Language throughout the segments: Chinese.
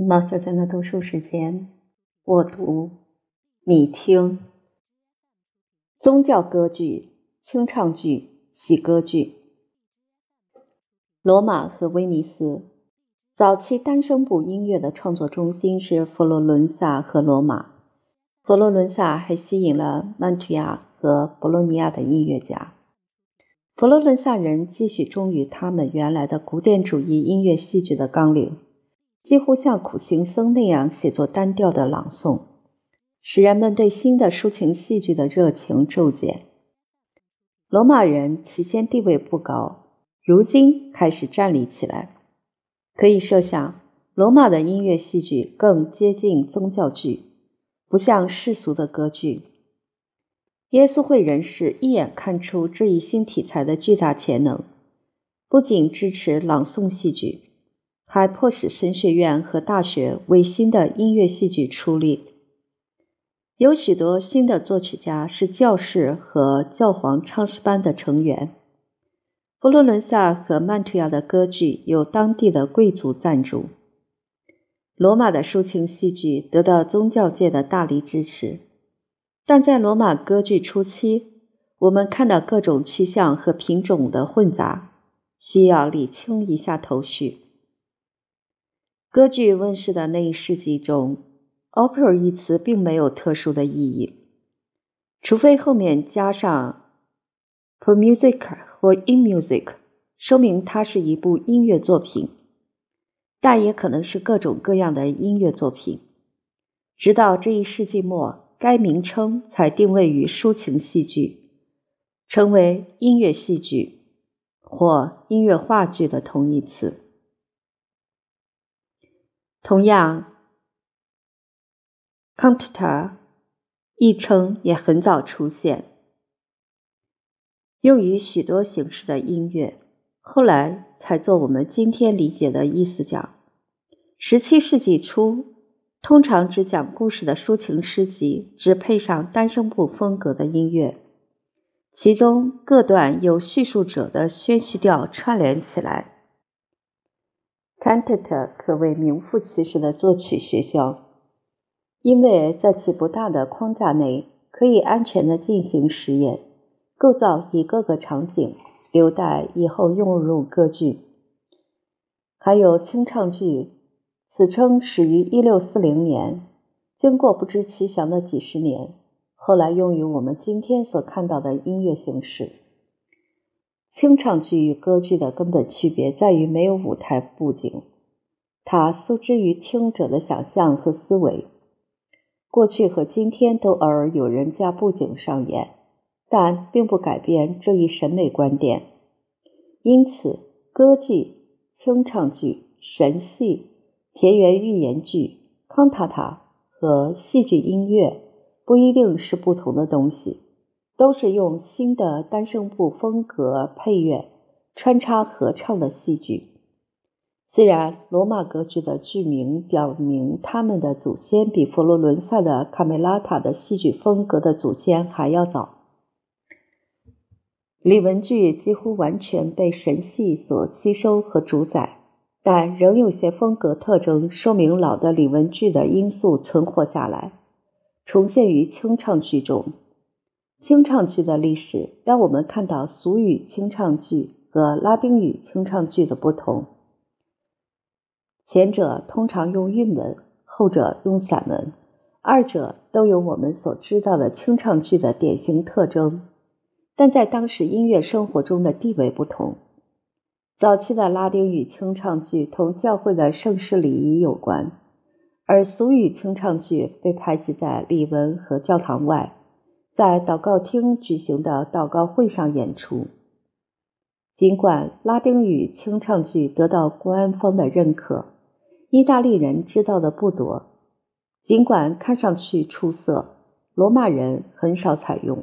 毛小娟的读书时间，我读，你听。宗教歌剧、清唱剧、喜歌剧。罗马和威尼斯早期单声部音乐的创作中心是佛罗伦萨和罗马。佛罗伦萨还吸引了曼图亚和博洛尼亚的音乐家。佛罗伦萨人继续忠于他们原来的古典主义音乐戏剧的纲领。几乎像苦行僧那样写作单调的朗诵，使人们对新的抒情戏剧的热情骤减。罗马人起先地位不高，如今开始站立起来。可以设想，罗马的音乐戏剧更接近宗教剧，不像世俗的歌剧。耶稣会人士一眼看出这一新题材的巨大潜能，不仅支持朗诵戏剧。还迫使神学院和大学为新的音乐戏剧出力。有许多新的作曲家是教士和教皇唱诗班的成员。佛罗伦萨和曼图亚的歌剧有当地的贵族赞助。罗马的抒情戏剧得到宗教界的大力支持。但在罗马歌剧初期，我们看到各种趋向和品种的混杂，需要理清一下头绪。歌剧问世的那一世纪中，opera 一词并没有特殊的意义，除非后面加上 pro music 或 in music，说明它是一部音乐作品，但也可能是各种各样的音乐作品。直到这一世纪末，该名称才定位于抒情戏剧，成为音乐戏剧或音乐话剧的同义词。同样，cantata 一称也很早出现，用于许多形式的音乐，后来才做我们今天理解的意思讲。十七世纪初，通常只讲故事的抒情诗集，只配上单声部风格的音乐，其中各段由叙述者的宣叙调串联起来。Cantata 可谓名副其实的作曲学校，因为在其不大的框架内，可以安全的进行实验，构造一个个场景，留待以后用入歌剧。还有清唱剧，此称始于一六四零年，经过不知其详的几十年，后来用于我们今天所看到的音乐形式。清唱剧与歌剧的根本区别在于没有舞台布景，它诉之于听者的想象和思维。过去和今天都偶尔有人加布景上演，但并不改变这一审美观点。因此，歌剧、清唱剧、神戏、田园寓言剧、康塔塔和戏剧音乐不一定是不同的东西。都是用新的单声部风格配乐穿插合唱的戏剧。虽然罗马歌剧的剧名表明他们的祖先比佛罗伦萨的卡梅拉塔的戏剧风格的祖先还要早，李文剧几乎完全被神戏所吸收和主宰，但仍有些风格特征说明老的李文剧的因素存活下来，重现于清唱剧中。清唱剧的历史让我们看到俗语清唱剧和拉丁语清唱剧的不同。前者通常用韵文，后者用散文，二者都有我们所知道的清唱剧的典型特征，但在当时音乐生活中的地位不同。早期的拉丁语清唱剧同教会的盛世礼仪有关，而俗语清唱剧被排挤在礼文和教堂外。在祷告厅举行的祷告会上演出。尽管拉丁语清唱剧得到官方的认可，意大利人知道的不多。尽管看上去出色，罗马人很少采用。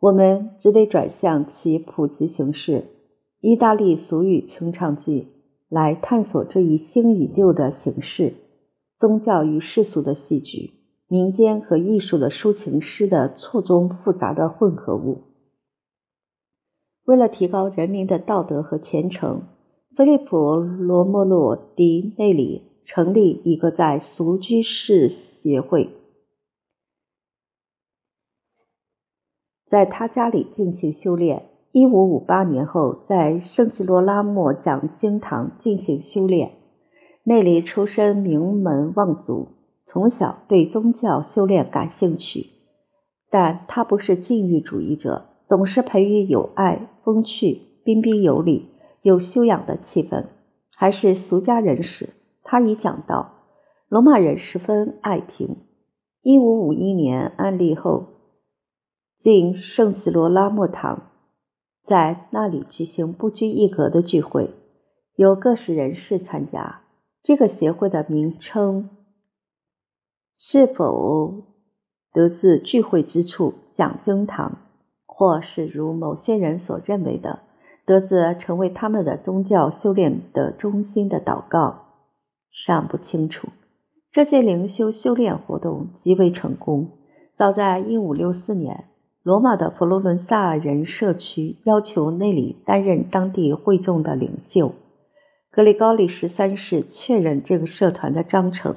我们只得转向其普及形式——意大利俗语清唱剧，来探索这一新与旧的形式——宗教与世俗的戏剧。民间和艺术的抒情诗的错综复杂的混合物。为了提高人民的道德和虔诚，菲利普·罗莫洛·迪内里成立一个在俗居士协会，在他家里进行修炼。一五五八年后，在圣吉罗拉莫讲经堂进行修炼。内里出身名门望族，从小对宗教修炼感兴趣，但他不是禁欲主义者，总是培育有爱、风趣、彬彬有礼、有修养的气氛。还是俗家人士，他已讲到，罗马人十分爱听。一五五一年安立后，进圣吉罗拉莫堂。在那里举行不拘一格的聚会，有各式人士参加。这个协会的名称是否得自聚会之处讲经堂，或是如某些人所认为的，得自成为他们的宗教修炼的中心的祷告，尚不清楚。这些灵修修炼活动极为成功。早在一五六四年。罗马的佛罗伦萨人社区要求内里担任当地会众的领袖。格里高利十三世确认这个社团的章程。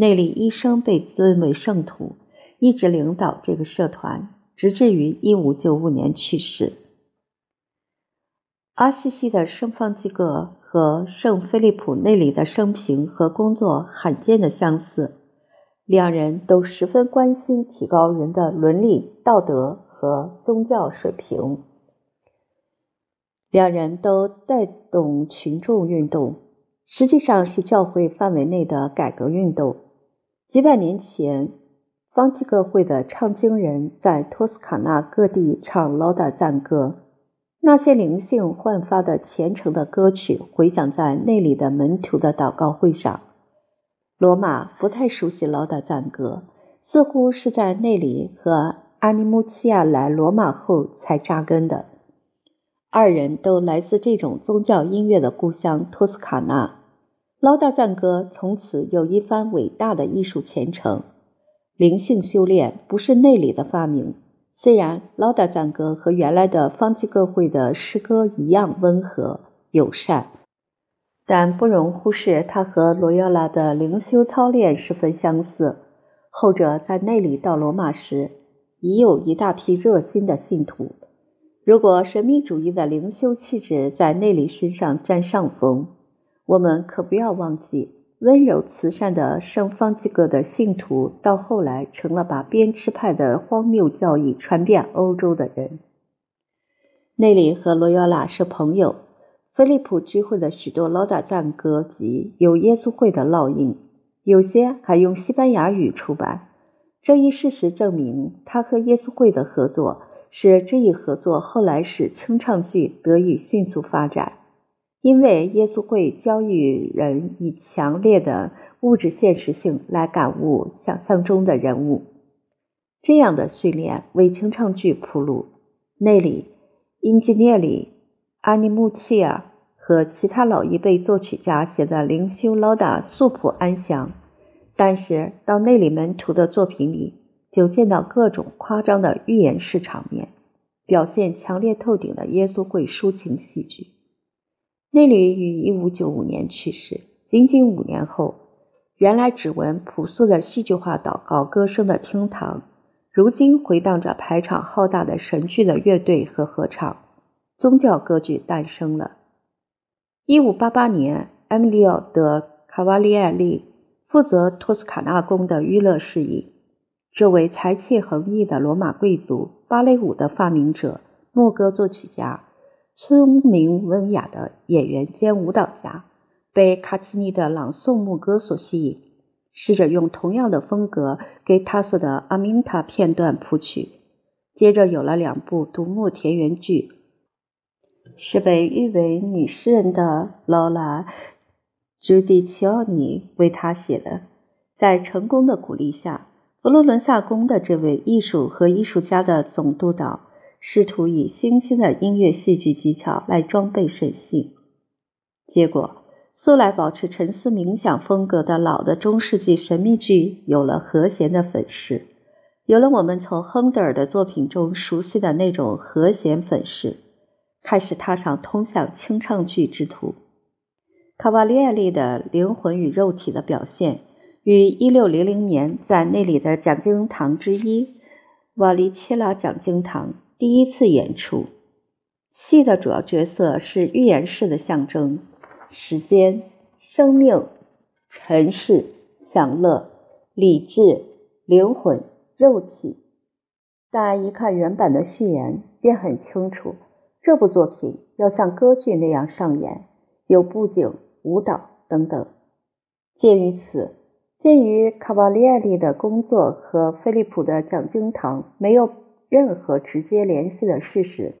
内里一生被尊为圣徒，一直领导这个社团，直至于一五九五年去世。阿西西的圣方济各和圣菲利普内里的生平和工作罕见的相似。两人都十分关心提高人的伦理道德和宗教水平。两人都带动群众运动，实际上是教会范围内的改革运动。几百年前，方济各会的唱经人在托斯卡纳各地唱劳达赞歌，那些灵性焕发的虔诚的歌曲回响在内里的门徒的祷告会上。罗马不太熟悉劳达赞歌，似乎是在那里和阿尼穆齐亚来罗马后才扎根的。二人都来自这种宗教音乐的故乡托斯卡纳。劳达赞歌从此有一番伟大的艺术前程。灵性修炼不是内里的发明，虽然劳达赞歌和原来的方济各会的诗歌一样温和友善。但不容忽视，他和罗约拉的灵修操练十分相似。后者在内里到罗马时，已有一大批热心的信徒。如果神秘主义的灵修气质在内里身上占上风，我们可不要忘记，温柔慈善的圣方济各的信徒，到后来成了把鞭笞派的荒谬教义传遍欧洲的人。内里和罗耀拉是朋友。菲利普聚会的许多劳达赞歌集有耶稣会的烙印，有些还用西班牙语出版。这一事实证明，他和耶稣会的合作使这一合作后来使清唱剧得以迅速发展。因为耶稣会教育人以强烈的物质现实性来感悟想象中的人物，这样的训练为清唱剧铺路。内里，英吉涅里。阿尼穆契尔和其他老一辈作曲家写的灵修唠达素朴安详，但是到内里门徒的作品里，就见到各种夸张的寓言式场面，表现强烈透顶的耶稣会抒情戏剧。内里于一五九五年去世，仅仅五年后，原来只闻朴素的戏剧化祷告歌声的厅堂，如今回荡着排场浩大的神剧的乐队和合唱。宗教歌剧诞生了。一五八八年，埃米利奥·德·卡瓦利埃利负责托斯卡纳宫的娱乐事宜。这位才气横溢的罗马贵族、芭蕾舞的发明者、牧歌作曲家、聪明文雅的演员兼舞蹈家，被卡奇尼的朗诵牧歌所吸引，试着用同样的风格给他所的《阿明塔》片段谱曲。接着有了两部独幕田园剧。是被誉为女诗人的劳拉·朱迪奇奥尼为他写的。在成功的鼓励下，佛罗伦萨宫的这位艺术和艺术家的总督导试图以新兴的音乐戏剧技巧来装备神戏。结果，素来保持沉思冥想风格的老的中世纪神秘剧有了和弦的粉饰，有了我们从亨德尔的作品中熟悉的那种和弦粉饰。开始踏上通向清唱剧之途。卡瓦列利的灵魂与肉体的表现，于1600年在那里的讲经堂之一——瓦利切拉讲经堂第一次演出。戏的主要角色是预言式的象征：时间、生命、尘世、享乐、理智、灵魂、肉体。但一看原版的序言，便很清楚，这部作品要像歌剧那样上演，有布景、舞蹈等等。鉴于此，鉴于卡瓦利埃利的工作和菲利普的讲经堂没有任何直接联系的事实，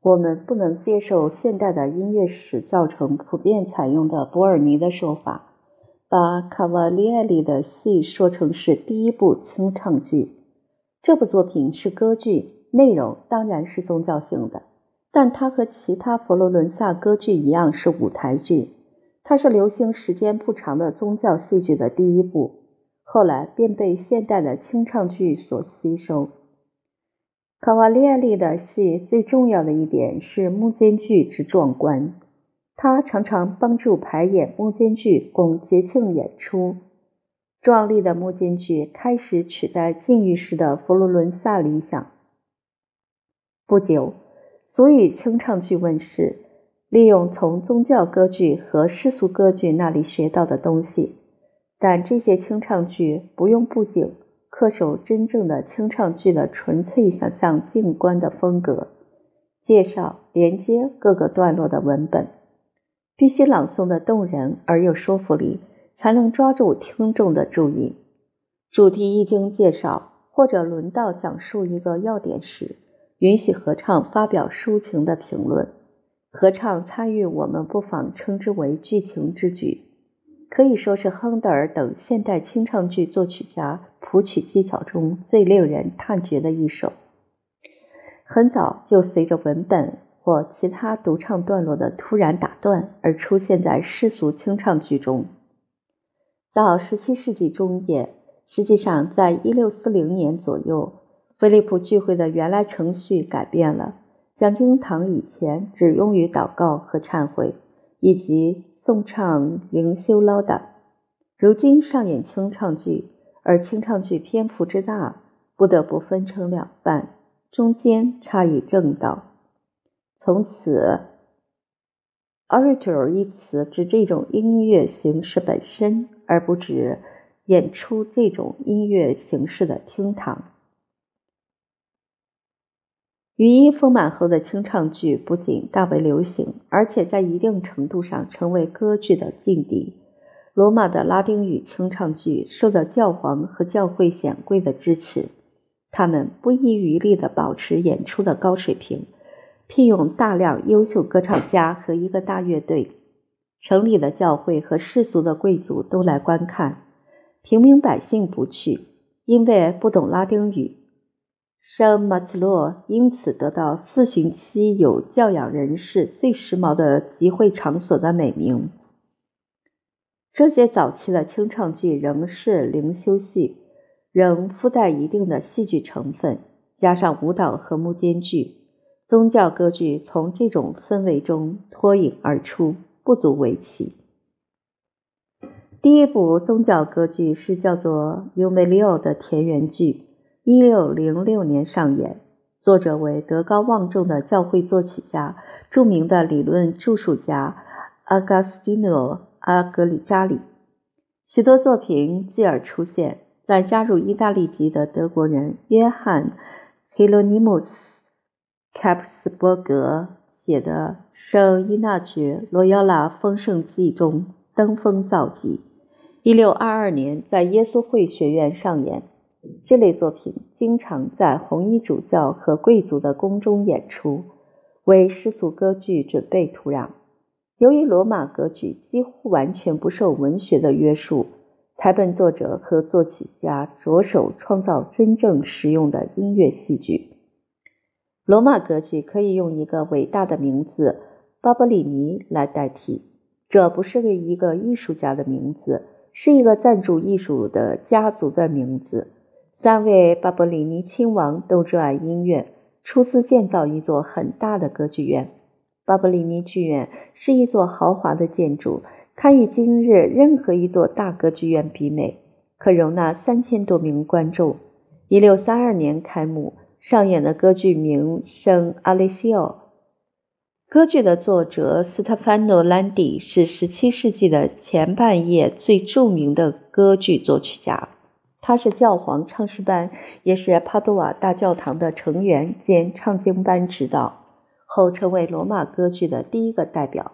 我们不能接受现代的音乐史教程普遍采用的博尔尼的说法，把卡瓦利埃利的戏说成是第一部清唱剧。这部作品是歌剧，内容当然是宗教性的，但它和其他佛罗伦萨歌剧一样是舞台剧。它是流行时间不长的宗教戏剧的第一部，后来便被现代的清唱剧所吸收。卡瓦利亚利的戏最重要的一点是幕间剧之壮观，他常常帮助排演幕间剧供节庆演出。壮丽的幕间剧开始取代禁欲式的佛罗伦萨理想。不久，俗语清唱剧问世，利用从宗教歌剧和世俗歌剧那里学到的东西，但这些清唱剧不用布景，恪守真正的清唱剧的纯粹想象静观的风格，介绍连接各个段落的文本，必须朗诵的动人而有说服力。才能抓住听众的注意。主题一经介绍，或者轮到讲述一个要点时，允许合唱发表抒情的评论。合唱参与，我们不妨称之为剧情之举，可以说是亨德尔等现代清唱剧作曲家谱曲技巧中最令人叹绝的一首。很早就随着文本或其他独唱段落的突然打断而出现在世俗清唱剧中。到十七世纪中叶，实际上在一六四零年左右，菲利普聚会的原来程序改变了。讲经堂以前只用于祷告和忏悔，以及颂唱灵修唠叨。如今上演清唱剧，而清唱剧篇幅之大，不得不分成两半，中间插以正道。从此。Orator 一词指这种音乐形式本身，而不指演出这种音乐形式的厅堂。语音丰满后的清唱剧不仅大为流行，而且在一定程度上成为歌剧的劲敌。罗马的拉丁语清唱剧受到教皇和教会显贵的支持，他们不遗余力地保持演出的高水平。聘用大量优秀歌唱家和一个大乐队，城里的教会和世俗的贵族都来观看，平民百姓不去，因为不懂拉丁语。圣马茨洛因此得到四旬期有教养人士最时髦的集会场所的美名。这些早期的清唱剧仍是灵修戏，仍附带一定的戏剧成分，加上舞蹈和幕间剧。宗教歌剧从这种氛围中脱颖而出，不足为奇。第一部宗教歌剧是叫做《尤梅利奥》的田园剧，一六零六年上演，作者为德高望重的教会作曲家、著名的理论著述家阿加斯蒂诺·阿格里扎里。许多作品继而出现，在加入意大利籍的德国人约翰·希罗尼姆斯。卡普斯伯格写的《圣伊纳爵罗亚拉丰盛记》中登峰造极。一六二二年在耶稣会学院上演。这类作品经常在红衣主教和贵族的宫中演出，为世俗歌剧准备土壤。由于罗马歌剧几乎完全不受文学的约束，台本作者和作曲家着手创造真正实用的音乐戏剧。罗马歌剧可以用一个伟大的名字巴伯里尼来代替。这不是个一个艺术家的名字，是一个赞助艺术的家族的名字。三位巴伯里尼亲王都热爱音乐，出资建造一座很大的歌剧院。巴伯里尼剧院是一座豪华的建筑，堪与今日任何一座大歌剧院比美，可容纳三千多名观众。一六三二年开幕上演的歌剧名《圣阿雷西奥》。歌剧的作者斯特凡诺·兰迪是十七世纪的前半叶最著名的歌剧作曲家。他是教皇唱诗班，也是帕多瓦大教堂的成员兼唱经班指导。后成为罗马歌剧的第一个代表。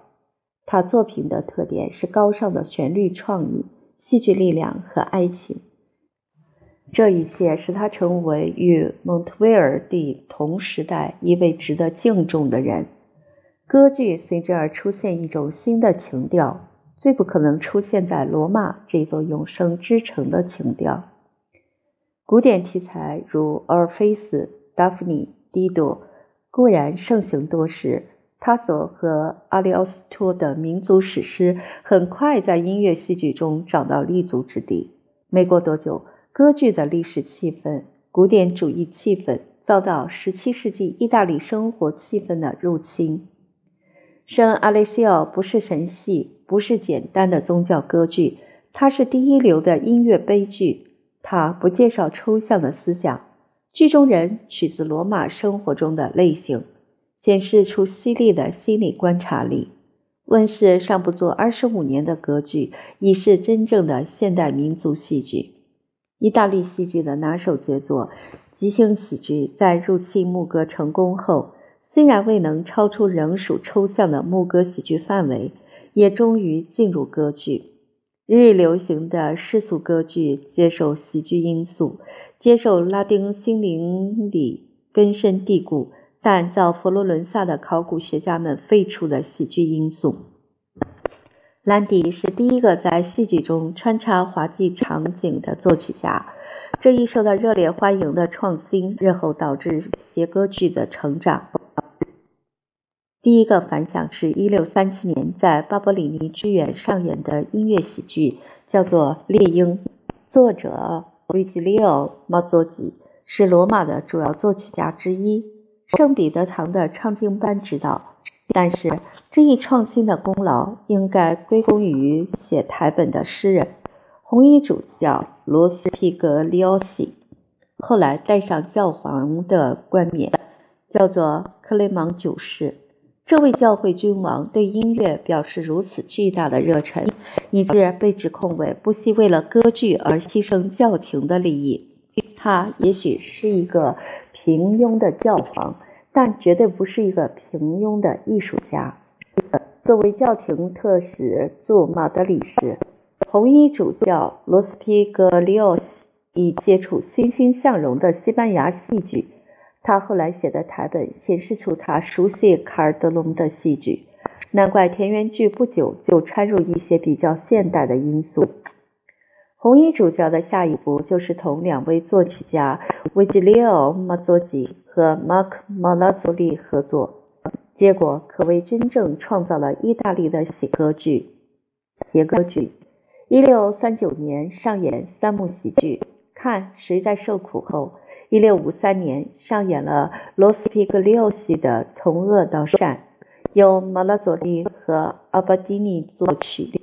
他作品的特点是高尚的旋律创意、戏剧力量和爱情。这一切使他成为与蒙特威尔第同时代一位值得敬重的人。歌剧随之而出现一种新的情调，最不可能出现在罗马这座永生之城的情调。古典题材如阿尔菲斯、达芙妮、狄多。固然盛行多时，他索和阿里奥斯托的民族史诗很快在音乐戏剧中找到立足之地。没过多久，歌剧的历史气氛、古典主义气氛遭到17世纪意大利生活气氛的入侵。圣阿雷西奥不是神戏，不是简单的宗教歌剧，它是第一流的音乐悲剧。他不介绍抽象的思想。剧中人取自罗马生活中的类型，显示出犀利的心理观察力。问世尚不足二十五年的歌剧，已是真正的现代民族戏剧。意大利戏剧的拿手杰作，即兴喜剧在入侵牧歌成功后，虽然未能超出仍属抽象的牧歌喜剧范围，也终于进入歌剧。日益流行的世俗歌剧接受喜剧因素。接受拉丁心灵里根深蒂固，但遭佛罗伦萨的考古学家们废除的喜剧因素。兰迪是第一个在戏剧中穿插滑稽场景的作曲家。这一受到热烈欢迎的创新，日后导致谐歌剧的成长。第一个反响是1637年在巴伯里尼剧院上演的音乐喜剧，叫做《猎鹰》，作者。维吉利奥·马佐吉是罗马的主要作曲家之一，圣彼得堂的唱经班指导。但是这一创新的功劳应该归功于写台本的诗人红衣主教罗斯皮格里奥西，后来戴上教皇的冠冕，叫做克雷芒九世。这位教会君王对音乐表示如此巨大的热忱，以致被指控为不惜为了歌剧而牺牲教廷的利益。他也许是一个平庸的教皇，但绝对不是一个平庸的艺术家。作为教廷特使驻马德里时，红衣主教罗斯皮格里奥斯已接触欣欣向荣的西班牙戏剧。他后来写的台本显示出他熟悉卡尔德隆的戏剧，难怪田园剧不久就掺入一些比较现代的因素。红衣主教的下一步就是同两位作曲家维吉利奥·马佐吉和马克·马拉佐利合作，结果可谓真正创造了意大利的喜歌剧、谐歌剧。一六三九年上演三幕喜剧《看谁在受苦》后。一六五三年上演了罗斯皮格里奥西的《从恶到善》，由马拉佐利和阿巴蒂尼作曲。